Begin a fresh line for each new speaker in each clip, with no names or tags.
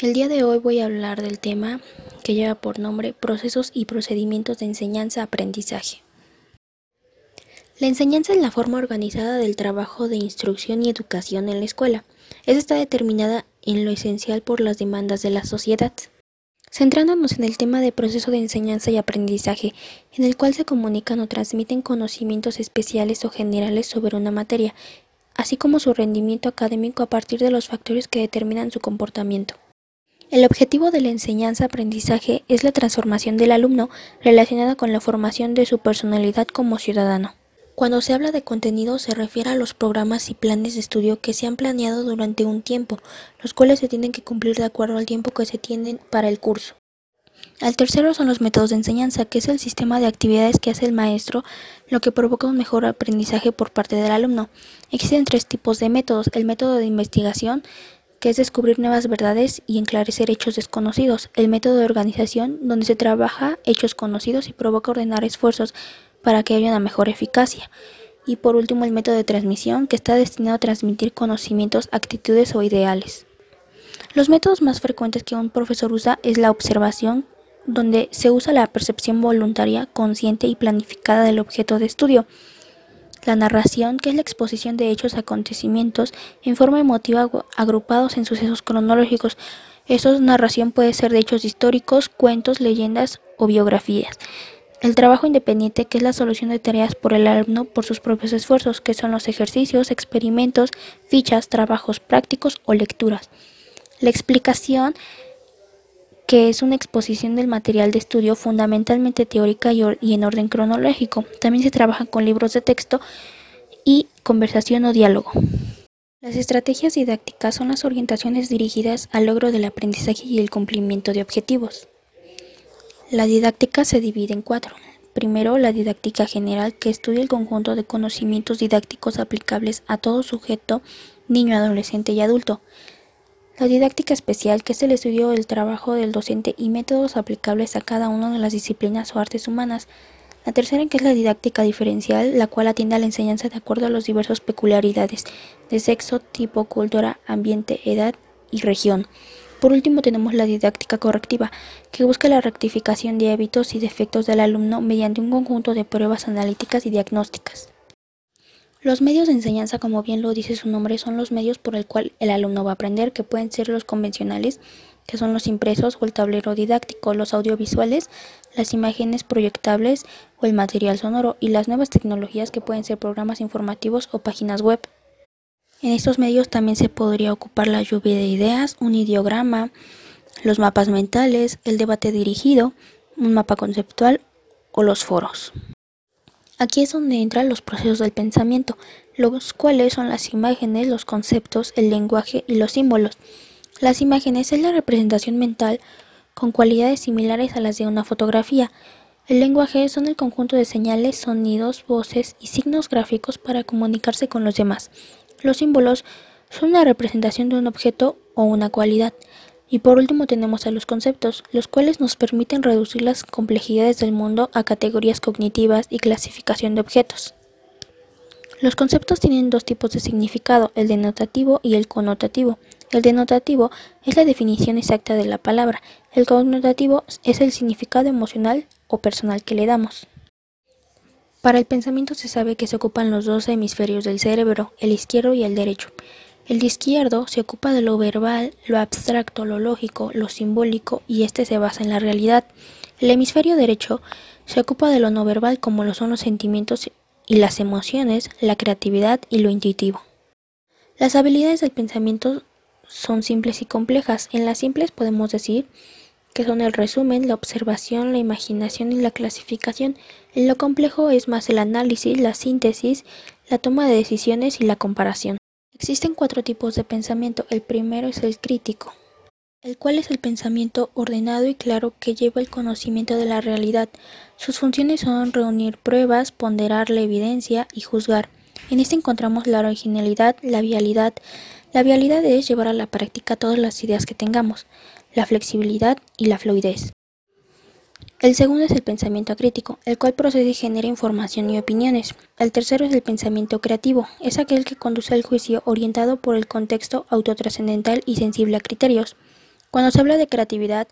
El día de hoy voy a hablar del tema que lleva por nombre Procesos y procedimientos de enseñanza-aprendizaje. La enseñanza es la forma organizada del trabajo de instrucción y educación en la escuela. Esta está determinada en lo esencial por las demandas de la sociedad. Centrándonos en el tema de proceso de enseñanza y aprendizaje, en el cual se comunican o transmiten conocimientos especiales o generales sobre una materia, así como su rendimiento académico a partir de los factores que determinan su comportamiento. El objetivo de la enseñanza-aprendizaje es la transformación del alumno relacionada con la formación de su personalidad como ciudadano. Cuando se habla de contenido se refiere a los programas y planes de estudio que se han planeado durante un tiempo, los cuales se tienen que cumplir de acuerdo al tiempo que se tienen para el curso. El tercero son los métodos de enseñanza, que es el sistema de actividades que hace el maestro, lo que provoca un mejor aprendizaje por parte del alumno. Existen tres tipos de métodos. El método de investigación, que es descubrir nuevas verdades y enclarecer hechos desconocidos. El método de organización, donde se trabaja hechos conocidos y provoca ordenar esfuerzos para que haya una mejor eficacia. Y por último, el método de transmisión, que está destinado a transmitir conocimientos, actitudes o ideales. Los métodos más frecuentes que un profesor usa es la observación, donde se usa la percepción voluntaria, consciente y planificada del objeto de estudio. La narración, que es la exposición de hechos, acontecimientos en forma emotiva agrupados en sucesos cronológicos. Esa narración puede ser de hechos históricos, cuentos, leyendas o biografías. El trabajo independiente, que es la solución de tareas por el alumno por sus propios esfuerzos, que son los ejercicios, experimentos, fichas, trabajos prácticos o lecturas. La explicación, que es una exposición del material de estudio fundamentalmente teórica y, en orden cronológico. También se trabaja con libros de texto y conversación o diálogo. Las estrategias didácticas son las orientaciones dirigidas al logro del aprendizaje y el cumplimiento de objetivos. La didáctica se divide en cuatro. Primero, la didáctica general, que estudia el conjunto de conocimientos didácticos aplicables a todo sujeto, niño, adolescente y adulto. La didáctica especial, que es el estudio del trabajo del docente y métodos aplicables a cada una de las disciplinas o artes humanas. La tercera, que es la didáctica diferencial, la cual atiende a la enseñanza de acuerdo a las diversas peculiaridades de sexo, tipo, cultura, ambiente, edad y región. Por último tenemos la didáctica correctiva, que busca la rectificación de hábitos y defectos del alumno mediante un conjunto de pruebas analíticas y diagnósticas. Los medios de enseñanza, como bien lo dice su nombre, son los medios por el cual el alumno va a aprender, que pueden ser los convencionales, que son los impresos o el tablero didáctico, los audiovisuales, las imágenes proyectables o el material sonoro, y las nuevas tecnologías que pueden ser programas informativos o páginas web. En estos medios también se podría ocupar la lluvia de ideas, un ideograma, los mapas mentales, el debate dirigido, un mapa conceptual o los foros. Aquí es donde entran los procesos del pensamiento, los cuales son las imágenes, los conceptos, el lenguaje y los símbolos. Las imágenes es la representación mental con cualidades similares a las de una fotografía. El lenguaje son el conjunto de señales, sonidos, voces y signos gráficos para comunicarse con los demás. Los símbolos son una representación de un objeto o una cualidad. Y por último tenemos a los conceptos, los cuales nos permiten reducir las complejidades del mundo a categorías cognitivas y clasificación de objetos. Los conceptos tienen dos tipos de significado, el denotativo y el connotativo. El denotativo es la definición exacta de la palabra, el connotativo es el significado emocional o personal que le damos. Para el pensamiento se sabe que se ocupan los dos hemisferios del cerebro, el izquierdo y el derecho. El izquierdo se ocupa de lo verbal, lo abstracto, lo lógico, lo simbólico y este se basa en la realidad. El hemisferio derecho se ocupa de lo no verbal como lo son los sentimientos y las emociones, la creatividad y lo intuitivo. Las habilidades del pensamiento son simples y complejas. En las simples podemos decir que son el resumen, la observación, la imaginación y la clasificación. En lo complejo es más el análisis, la síntesis, la toma de decisiones y la comparación. Existen cuatro tipos de pensamiento. El primero es el crítico, el cual es el pensamiento ordenado y claro que lleva el conocimiento de la realidad. Sus funciones son reunir pruebas, ponderar la evidencia y juzgar. En este encontramos la originalidad, la vialidad. La vialidad es llevar a la práctica todas las ideas que tengamos la flexibilidad y la fluidez. El segundo es el pensamiento crítico, el cual procede y genera información y opiniones. El tercero es el pensamiento creativo, es aquel que conduce al juicio orientado por el contexto autotrascendental y sensible a criterios. Cuando se habla de creatividad,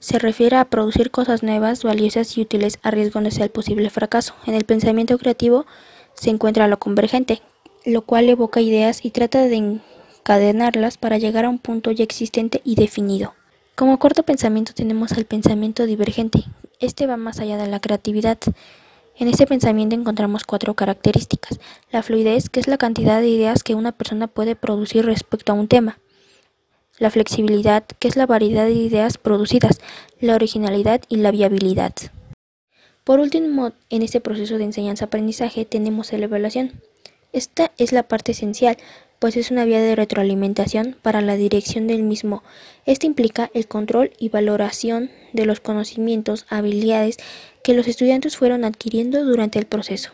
se refiere a producir cosas nuevas, valiosas y útiles arriesgándose al posible fracaso. En el pensamiento creativo se encuentra lo convergente, lo cual evoca ideas y trata de encadenarlas para llegar a un punto ya existente y definido. Como cuarto pensamiento tenemos el pensamiento divergente. Este va más allá de la creatividad. En este pensamiento encontramos cuatro características. La fluidez, que es la cantidad de ideas que una persona puede producir respecto a un tema la flexibilidad, que es la variedad de ideas producidas, la originalidad y la viabilidad. Por último, en este proceso de enseñanza-aprendizaje tenemos la evaluación. Esta es la parte esencial, pues es una vía de retroalimentación para la dirección del mismo. Esto implica el control y valoración de los conocimientos, habilidades que los estudiantes fueron adquiriendo durante el proceso.